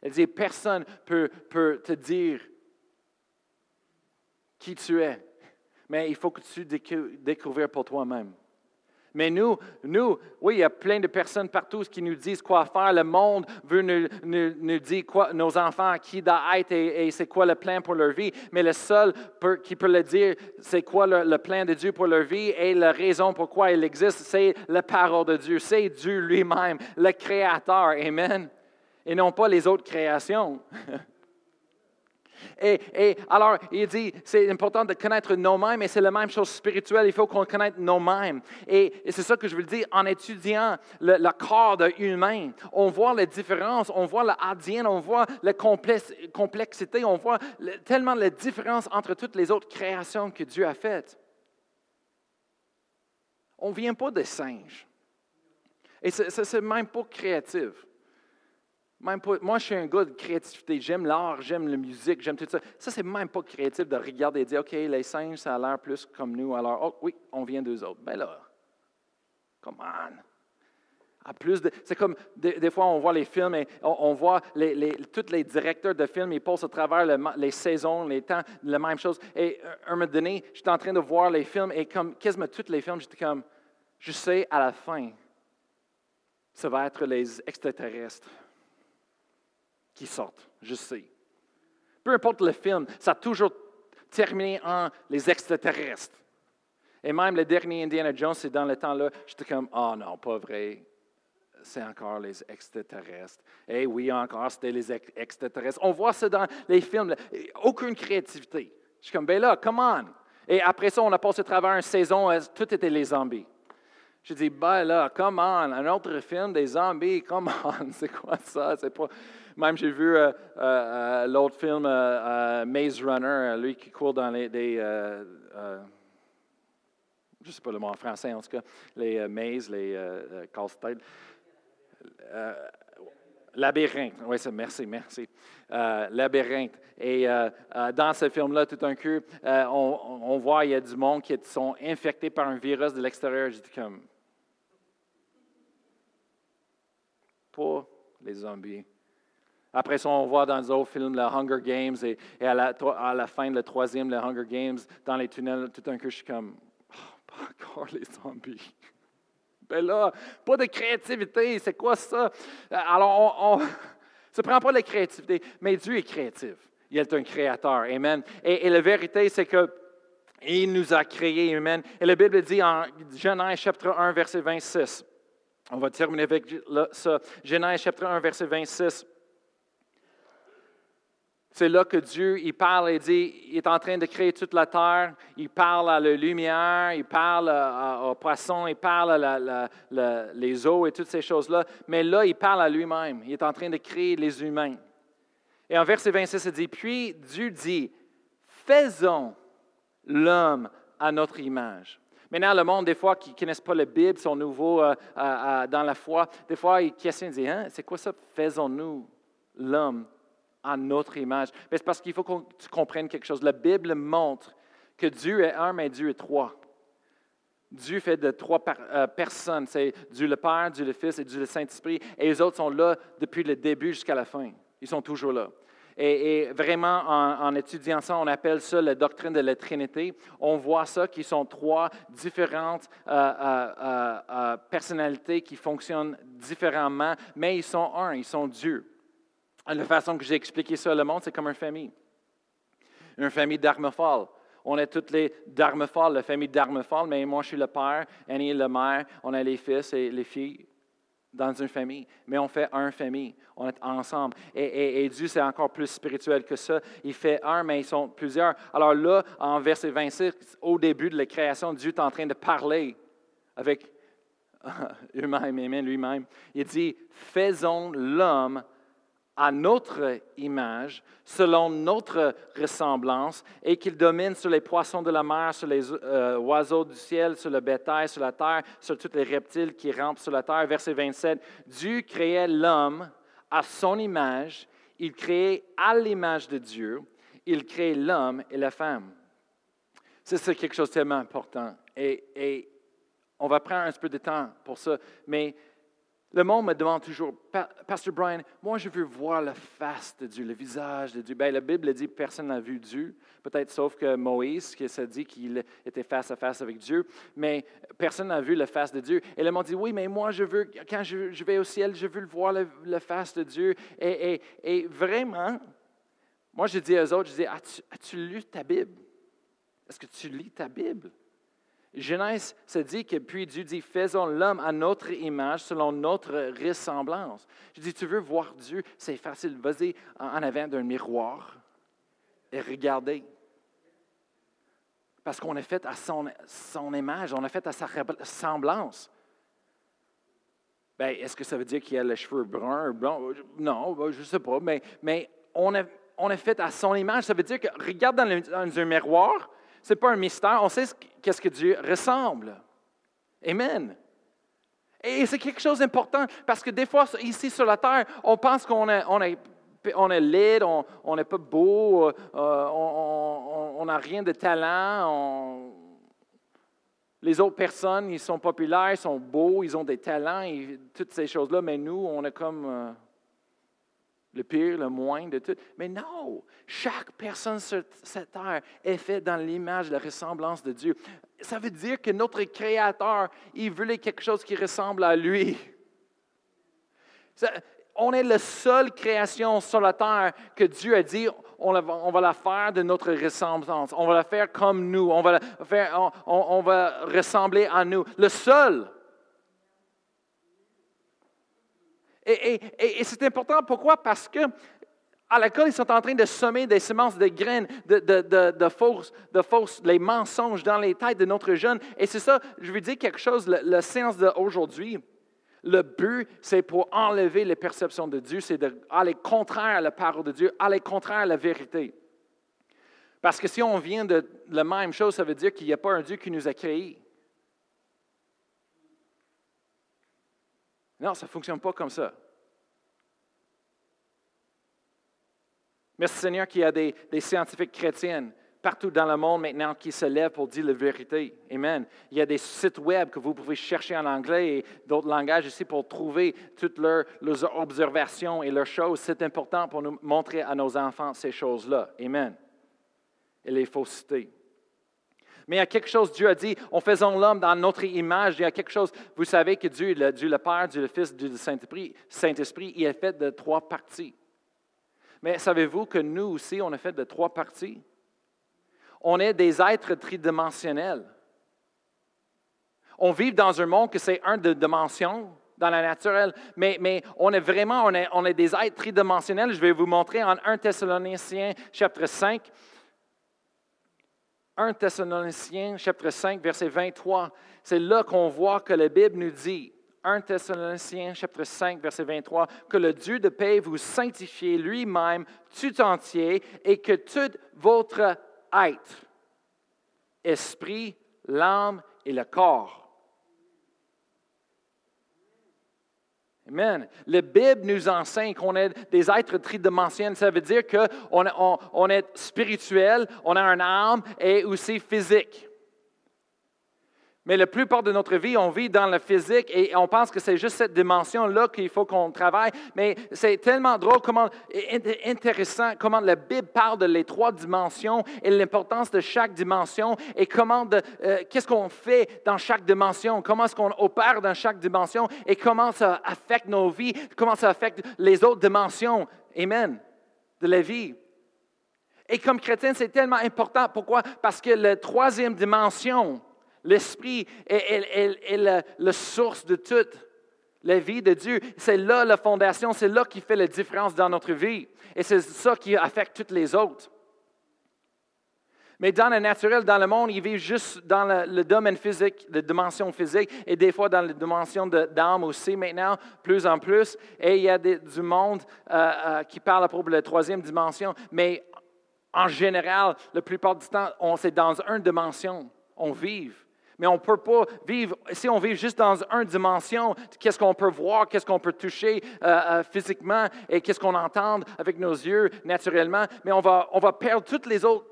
Elle dit, personne peut, peut te dire qui tu es, mais il faut que tu découvres pour toi-même. Mais nous, nous, oui, il y a plein de personnes partout qui nous disent quoi faire. Le monde veut nous, nous, dire quoi, nos enfants qui doivent être et, c'est quoi le plan pour leur vie. Mais le seul qui peut le dire, c'est quoi le, plan de Dieu pour leur vie et la raison pourquoi il existe, c'est la parole de Dieu. C'est Dieu lui-même, le Créateur. Amen. Et non pas les autres créations. (laughs) Et, alors, il dit, c'est important de connaître nous-mêmes, et c'est la même chose spirituelle, il faut qu'on connaisse nous-mêmes. Et, c'est ça que je veux dire, en étudiant le, corps humain, on voit les différences, on voit l'ADN, on voit la complexité, on voit tellement la différence entre toutes les autres créations que Dieu a faites. On ne vient pas des singes. Et ce n'est même pas créatif moi, je suis un gars de créativité. J'aime l'art, j'aime la musique, j'aime tout ça. Ça, c'est même pas créatif de regarder et dire, OK, les singes, ça a l'air plus comme nous. Alors, oh, oui, on vient d'eux autres. Ben là, come on. Plus c'est comme des, fois on voit les films et on, voit les, les, tous les directeurs de films, ils passent à travers les saisons, les temps, la même chose. Et un moment donné, j'étais en train de voir les films et comme quasiment tous les films, j'étais comme, je sais à la fin, ça va être les extraterrestres qui sortent, je sais. Peu importe le film, ça a toujours terminé en les extraterrestres. Et même le dernier Indiana Jones, c'est dans le temps-là, j'étais comme, oh non, pas vrai, c'est encore les extraterrestres. Eh oui, encore, c'était les extraterrestres. On voit ça dans les films, aucune créativité. Je suis comme, ben là, come on. Et après ça, on a passé à travers une saison, euh, tout était les zombies. J'ai dit, ben là, come on, un autre film des zombies, come on, (laughs) c'est quoi ça? C'est pas... Même j'ai vu euh, euh, euh, l'autre film, Maze Runner, lui qui court dans les, des, je ne sais pas le mot en français en tout cas, les mazes, les casse-têtes. Labyrinthe, oui, merci, merci. Labyrinthe. Et dans ce film-là, tout un coup, on, on, voit il y a du monde qui sont infectés par un virus de l'extérieur. J'étais comme, pas les zombies. Après ça, on voit dans les autres films le Hunger Games et, à, la, fin de le troisième, le Hunger Games, dans les tunnels, tout un coup, je suis comme, oh, pas encore les zombies. (laughs) Ben là, pas de créativité, c'est quoi ça? Alors, on ne (laughs) prend pas la créativité, mais Dieu est créatif. Il est un créateur. Amen. Et, la vérité, c'est que il nous a créés. Amen. Et la Bible dit en Genèse chapitre 1, verset 26. On va terminer avec ça. Genèse chapitre 1, verset 26. C'est là que Dieu, il parle et dit, il est en train de créer toute la terre, il parle à la lumière, il parle aux poissons, il parle à les eaux et toutes ces choses-là. Mais là, il parle à lui-même. Il est en train de créer les humains. Et en verset 26, il dit, puis Dieu dit, faisons l'homme à notre image. Maintenant, le monde, des fois, qui ne connaissent pas la Bible, sont nouveaux euh, dans la foi, des fois, ils questionnent, ils disent, hein, c'est quoi ça, faisons-nous l'homme à notre image. Mais c'est parce qu'il faut que tu comprennes quelque chose. La Bible montre que Dieu est un, mais Dieu est trois. Dieu fait de trois euh, personnes. C'est Dieu le Père, Dieu le Fils et Dieu le Saint-Esprit. Et les autres sont là depuis le début jusqu'à la fin. Ils sont toujours là. Et, vraiment, en, étudiant ça, on appelle ça la doctrine de la Trinité. On voit ça qui sont trois différentes euh, euh, personnalités qui fonctionnent différemment, mais ils sont un, ils sont Dieu. La façon que j'ai expliqué ça au monde, c'est comme une famille. Une famille d'armes folles. On est toutes les d'armes folles, la famille d'armes folles, mais moi je suis le père, Annie est le mère, on a les fils et les filles dans une famille. Mais on fait un famille, on est ensemble. Et, Dieu, c'est encore plus spirituel que ça. Il fait un, mais ils sont plusieurs. Alors là, en verset 26, au début de la création, Dieu est en train de parler avec (laughs) eux-mêmes, lui-même. Il dit, faisons l'homme à notre image, selon notre ressemblance, et qu'il domine sur les poissons de la mer, sur les euh, oiseaux du ciel, sur le bétail, sur la terre, sur tous les reptiles qui rampent sur la terre. Verset 27, Dieu créait l'homme à son image, il créait à l'image de Dieu, il créait l'homme et la femme. C'est quelque chose de tellement important. Et, et on va prendre un peu de temps pour ça, mais le monde me demande toujours, Pasteur Brian, moi je veux voir la face de Dieu, le visage de Dieu. Bien, la Bible dit personne n'a vu Dieu, peut-être sauf que Moïse, qui s'est dit qu'il était face à face avec Dieu, mais personne n'a vu la face de Dieu. Et le monde dit, oui, mais moi je veux, quand je, vais au ciel, je veux le voir la face de Dieu. Et, vraiment, moi je dis aux autres, je dis, as-tu lu ta Bible? Est-ce que tu lis ta Bible? Genèse se dit que puis Dieu dit, faisons l'homme à notre image, selon notre ressemblance. Je dis, tu veux voir Dieu, c'est facile. Vas-y en avant d'un miroir et regardez. Parce qu'on est fait à son, image, on est fait à sa ressemblance. Ben, est-ce que ça veut dire qu'il a les cheveux bruns? Non, ben, je ne sais pas, mais, mais on, est, on est fait à son image. Ça veut dire que regarde dans un miroir, ce n'est pas un mystère. On sait qu'est-ce que Dieu ressemble. Amen. Et c'est quelque chose d'important parce que des fois, ici sur la terre, on pense qu'on est, on on est laid, on n'est pas beau, euh, on n'a rien de talent. les autres personnes, ils sont populaires, ils sont beaux, ils ont des talents, toutes ces choses-là, mais nous, on est comme. Euh, le pire, le moins de tout. Mais non, chaque personne sur cette terre est faite dans l'image, la ressemblance de Dieu. Ça veut dire que notre Créateur, il voulait quelque chose qui ressemble à lui. on est la seule création sur la terre que Dieu a dit, on, va la faire de notre ressemblance. On va la faire comme nous. On va, on va ressembler à nous. Le seul. Et, c'est important, pourquoi? Parce que à l'école, ils sont en train de semer des semences de graines, de, de, fausses, de fausses, les mensonges dans les têtes de notre jeune. Et c'est ça, je veux dire quelque chose, la, séance d'aujourd'hui, le but, c'est pour enlever les perceptions de Dieu, c'est d'aller contraire à la parole de Dieu, aller contraire à la vérité. Parce que si on vient de la même chose, ça veut dire qu'il n'y a pas un Dieu qui nous a créés. Non, ça ne fonctionne pas comme ça. Merci Seigneur qu'il y a des, scientifiques chrétiennes partout dans le monde maintenant qui se lèvent pour dire la vérité. Amen. Il y a des sites web que vous pouvez chercher en anglais et d'autres langages ici pour trouver toutes leurs, observations et leurs choses. C'est important pour nous montrer à nos enfants ces choses-là. Amen. Et les faussetés. Mais il y a quelque chose, Dieu a dit, en faisant l'homme dans notre image, il y a quelque chose, vous savez que Dieu, le, Dieu le Père, Dieu le Fils, Dieu le Saint-Esprit, Saint-Esprit, il est fait de trois parties. Mais savez-vous que nous aussi, on est fait de trois parties? On est des êtres tridimensionnels. On vit dans un monde que c'est un de dimensions, dans la naturelle, mais, mais on est vraiment, on est, on est des êtres tridimensionnels. Je vais vous montrer en 1 Thessaloniciens chapitre 5. 1 Thessaloniciens chapitre 5, verset 23. C'est là qu'on voit que la Bible nous dit, 1 Thessaloniciens chapitre 5, verset 23, que le Dieu de paix vous sanctifie lui-même tout entier et que tout votre être, esprit, l'âme et le corps. Amen. La Bible nous enseigne qu'on est des êtres tridimensionnels. Ça veut dire qu'on on est spirituel, on a un âme et aussi physique. Mais la plupart de notre vie, on vit dans le physique et on pense que c'est juste cette dimension-là qu'il faut qu'on travaille. Mais c'est tellement drôle, comment, intéressant, comment la Bible parle de les trois dimensions et l'importance de chaque dimension et comment, euh, qu'est-ce qu'on fait dans chaque dimension, comment est-ce qu'on opère dans chaque dimension et comment ça affecte nos vies, comment ça affecte les autres dimensions. Amen. De la vie. Et comme chrétien, c'est tellement important. Pourquoi? Parce que la troisième dimension, L'Esprit est, la, source de toute la vie de Dieu. C'est là la fondation, c'est là qui fait la différence dans notre vie. Et c'est ça qui affecte toutes les autres. Mais dans le naturel, dans le monde, ils vivent juste dans le, domaine physique, la dimension physique, et des fois dans la dimension d'âme aussi maintenant, plus en plus. Et il y a du monde euh, euh, qui parle à propos de la troisième dimension. Mais en général, la plupart du temps, c'est dans une dimension. On vit mais on ne peut pas vivre, si on vit juste dans une dimension, qu'est-ce qu'on peut voir, qu'est-ce qu'on peut toucher euh, euh, physiquement et qu'est-ce qu'on entend avec nos yeux naturellement, mais on va, on va perdre toutes les autres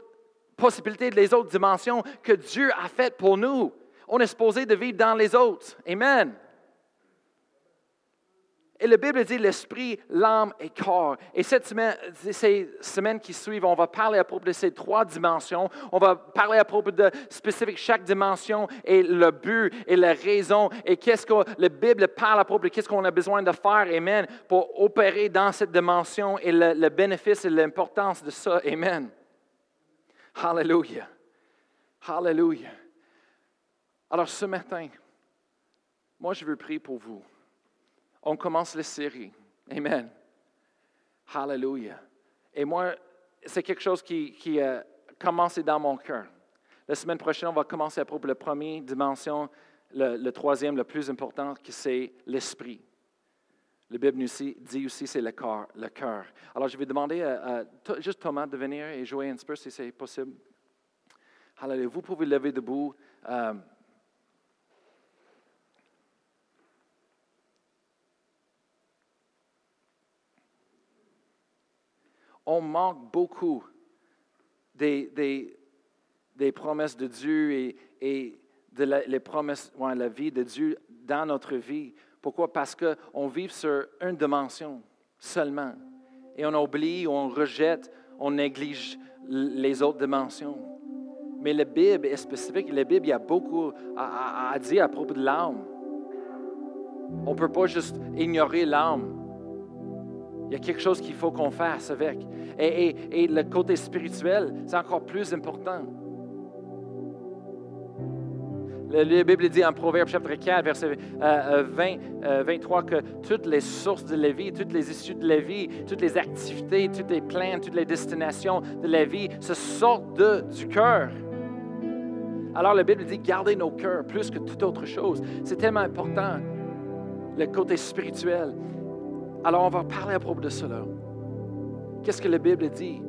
possibilités, les autres dimensions que Dieu a faites pour nous. On est supposé de vivre dans les autres. Amen. Et la Bible dit l'esprit, l'âme et corps. Et cette semaine, ces semaines qui suivent, on va parler à propos de ces trois dimensions. On va parler à propos de spécifique chaque dimension et le but et la raison et qu'est-ce que la Bible parle à propos de qu'est-ce qu'on a besoin de faire, Amen, pour opérer dans cette dimension et le, le bénéfice et l'importance de ça, Amen. Hallelujah. Hallelujah. Alors ce matin, moi je veux prier pour vous on commence la série. Amen. Hallelujah. Et moi, c'est quelque chose qui, a commencé dans mon cœur. La semaine prochaine, on va commencer à propos de la première dimension, le, troisième, le plus important, qui c'est l'esprit. La Bible nous dit aussi c'est le cœur, le cœur. Alors, je vais demander à, juste Thomas de venir et jouer un petit peu si c'est possible. Hallelujah. Vous pouvez lever debout. Euh, on manque beaucoup des, des, promesses de Dieu et, et de la, les promesses, ouais, la vie de Dieu dans notre vie. Pourquoi? Parce qu'on vit sur une dimension seulement. Et on oublie, on rejette, on néglige les autres dimensions. Mais la Bible est spécifique. La Bible, il y a beaucoup à, à dire à propos de l'âme. On ne peut pas juste ignorer l'âme. Il y a quelque chose qu'il faut qu'on fasse avec. Et, le côté spirituel, c'est encore plus important. La Bible dit en Proverbe chapitre 4, verset 20, 23, que toutes les sources de la vie, toutes les issues de la vie, toutes les activités, toutes les plans, toutes les destinations de la vie se sortent du cœur. Alors la Bible dit, gardez nos cœurs plus que toute autre chose. C'est tellement important, le côté spirituel. Alors, on va parler à propos de cela. Qu'est-ce que la Bible dit?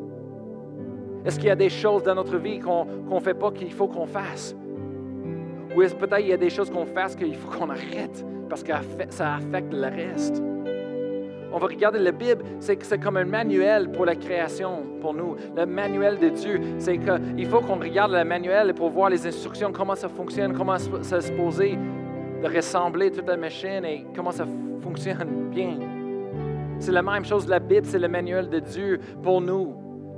Est-ce qu'il y a des choses dans notre vie qu'on ne fait pas qu'il faut qu'on fasse? Ou est-ce peut-être qu'il y a des choses qu'on fasse qu'il faut qu'on arrête parce que ça affecte le reste? on va regarder la Bible, c'est comme un manuel pour la création, pour nous. Le manuel de Dieu, c'est qu'il faut qu'on regarde le manuel pour voir les instructions, comment ça fonctionne, comment ça se poser, de ressembler toute la machine et comment ça fonctionne bien. C'est la même chose, la Bible, c'est le manuel de Dieu pour nous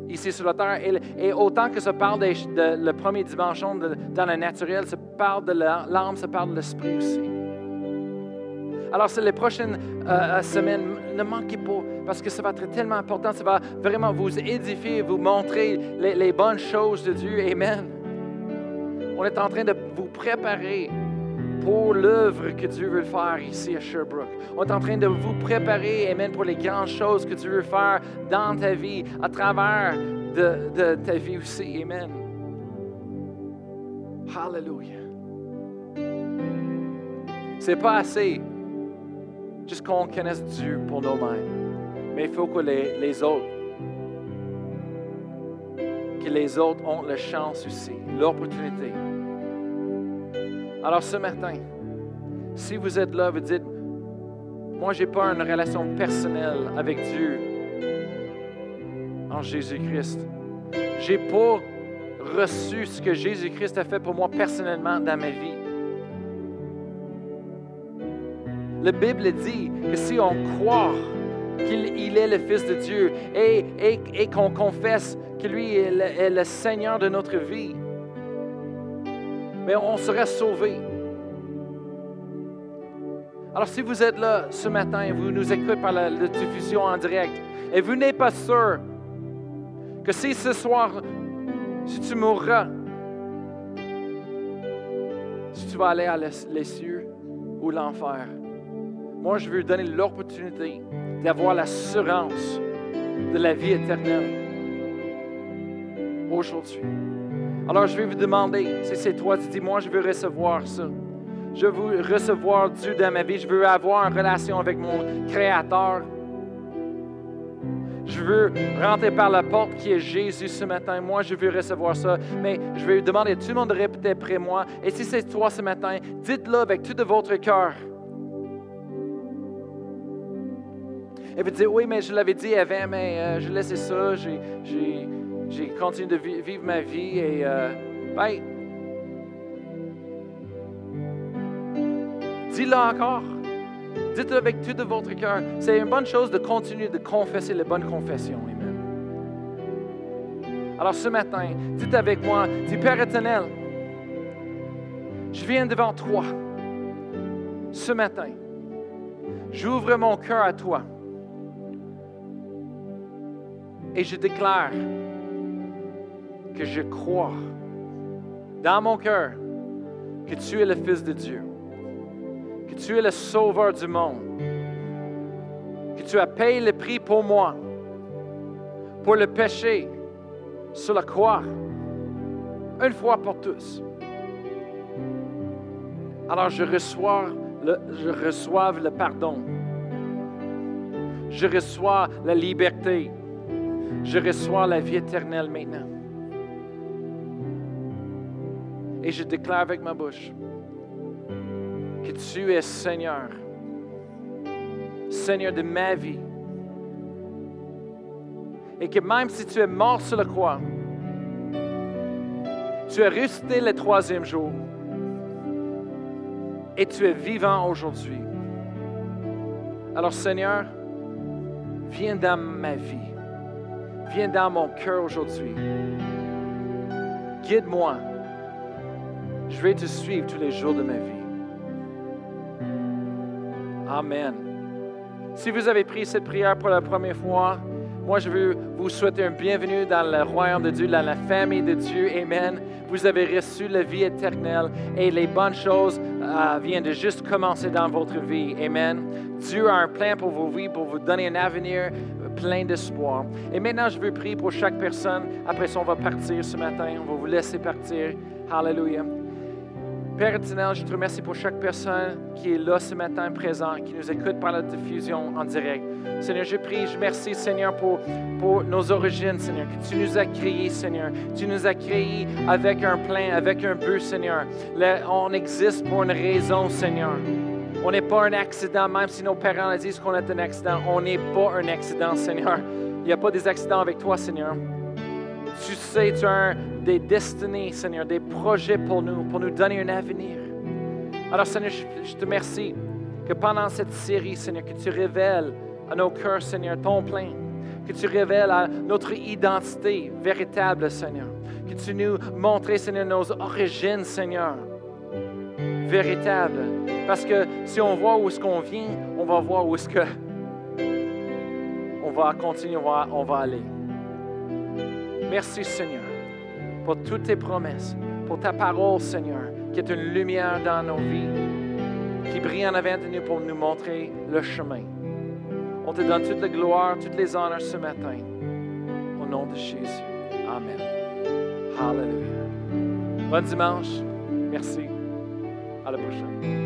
ici sur la terre. Et, autant que ça parle de, le premier dimension dans le naturel, ça parle de l'âme, ça parle de l'esprit aussi. Alors, c'est les prochaines euh, euh, semaines, ne manquez pas, parce que ça va être tellement important, ça va vraiment vous édifier, vous montrer les, bonnes choses de Dieu. Amen. On est en train de vous préparer pour l'œuvre que Dieu veut faire ici à Sherbrooke. On est en train de vous préparer, Amen, pour les grandes choses que Dieu veut faire dans ta vie, à travers de, ta vie aussi. Amen. Hallelujah. C'est pas assez juste qu'on connaisse Dieu pour nous-mêmes. Mais il faut que les, les, autres, que les autres ont la chance aussi, l'opportunité. Alors ce matin, si vous êtes là, vous dites, moi, je n'ai pas une relation personnelle avec Dieu en Jésus-Christ. Je n'ai pas reçu ce que Jésus-Christ a fait pour moi personnellement dans ma vie. La Bible dit que si on croit qu'il est le Fils de Dieu et, qu'on confesse que lui est le, Seigneur de notre vie, mais on serait sauvé. Alors si vous êtes là ce matin et vous nous écoutez par la, diffusion en direct et vous n'êtes pas sûr que si ce soir, si tu mourras, si tu vas aller à les cieux ou l'enfer, moi, je veux donner l'opportunité d'avoir l'assurance de la vie éternelle aujourd'hui. Alors, je vais vous demander, si c'est toi, tu dis, moi, je veux recevoir ça. Je veux recevoir Dieu dans ma vie. Je veux avoir une relation avec mon Créateur. Je veux rentrer par la porte qui est Jésus ce matin. Moi, je veux recevoir ça. Mais je vais demander, tout le monde de répéter après moi. Et si c'est toi ce matin, dites-le avec tout de votre cœur. Et vous dites, oui, mais je l'avais dit avant, mais euh, je laissais ça, j'ai continué de vivre ma vie et, euh, ben, dis-le encore. Dites-le avec tout de votre cœur. C'est une bonne chose de continuer de confesser les bonnes confessions. Amen. Alors ce matin, dites avec moi, dis Père éternel, je viens devant toi ce matin. J'ouvre mon cœur à toi. Et je déclare que je crois dans mon cœur que tu es le Fils de Dieu, que tu es le Sauveur du monde, que tu as payé le prix pour moi, pour le péché sur la croix, une fois pour tous. Alors je reçois le, je reçois le pardon. Je reçois la liberté je reçois la vie éternelle maintenant. Et je déclare avec ma bouche que tu es Seigneur, Seigneur de ma vie. Et que même si tu es mort sur la croix, tu es resté le troisième jour et tu es vivant aujourd'hui. Alors Seigneur, viens dans ma vie. Viens dans mon cœur aujourd'hui. Guide-moi. Je vais te suivre tous les jours de ma vie. Amen. Si vous avez pris cette prière pour la première fois, moi je veux vous souhaiter un bienvenue dans le royaume de Dieu, dans la famille de Dieu. Amen. Vous avez reçu la vie éternelle et les bonnes choses euh, viennent de juste commencer dans votre vie. Amen. Dieu a un plan pour vos vies, pour vous donner un avenir plein d'espoir. Et maintenant, je veux prier pour chaque personne. Après ça, on va partir ce matin. On va vous laisser partir. Hallelujah. Père éternel, je te remercie pour chaque personne qui est là ce matin présent, qui nous écoute par la diffusion en direct. Seigneur, je prie, je remercie, Seigneur, pour, pour nos origines, Seigneur, que tu nous as créés, Seigneur. Tu nous as créés avec un plan, avec un but, Seigneur. on existe pour une raison, Seigneur. On n'est pas un accident, même si nos parents disent qu'on est un accident. On n'est pas un accident, Seigneur. Il n'y a pas des accidents avec toi, Seigneur. Tu sais, tu as des destinées, Seigneur, des projets pour nous, pour nous donner un avenir. Alors, Seigneur, je, te remercie que pendant cette série, Seigneur, que tu révèles à nos cœurs, Seigneur, ton plein, que tu révèles à notre identité véritable, Seigneur, que tu nous montres, Seigneur, nos origines, Seigneur, véritables. Parce que si on voit où est-ce qu'on vient, on va voir où est-ce que on va continuer, on va aller. Merci, Seigneur, pour toutes tes promesses, pour ta parole, Seigneur, qui est une lumière dans nos vies, qui brille en avant de nous pour nous montrer le chemin. On te donne toute la gloire, toutes les honneurs ce matin. Au nom de Jésus. Amen. Hallelujah. Bon dimanche. Merci. À la prochaine.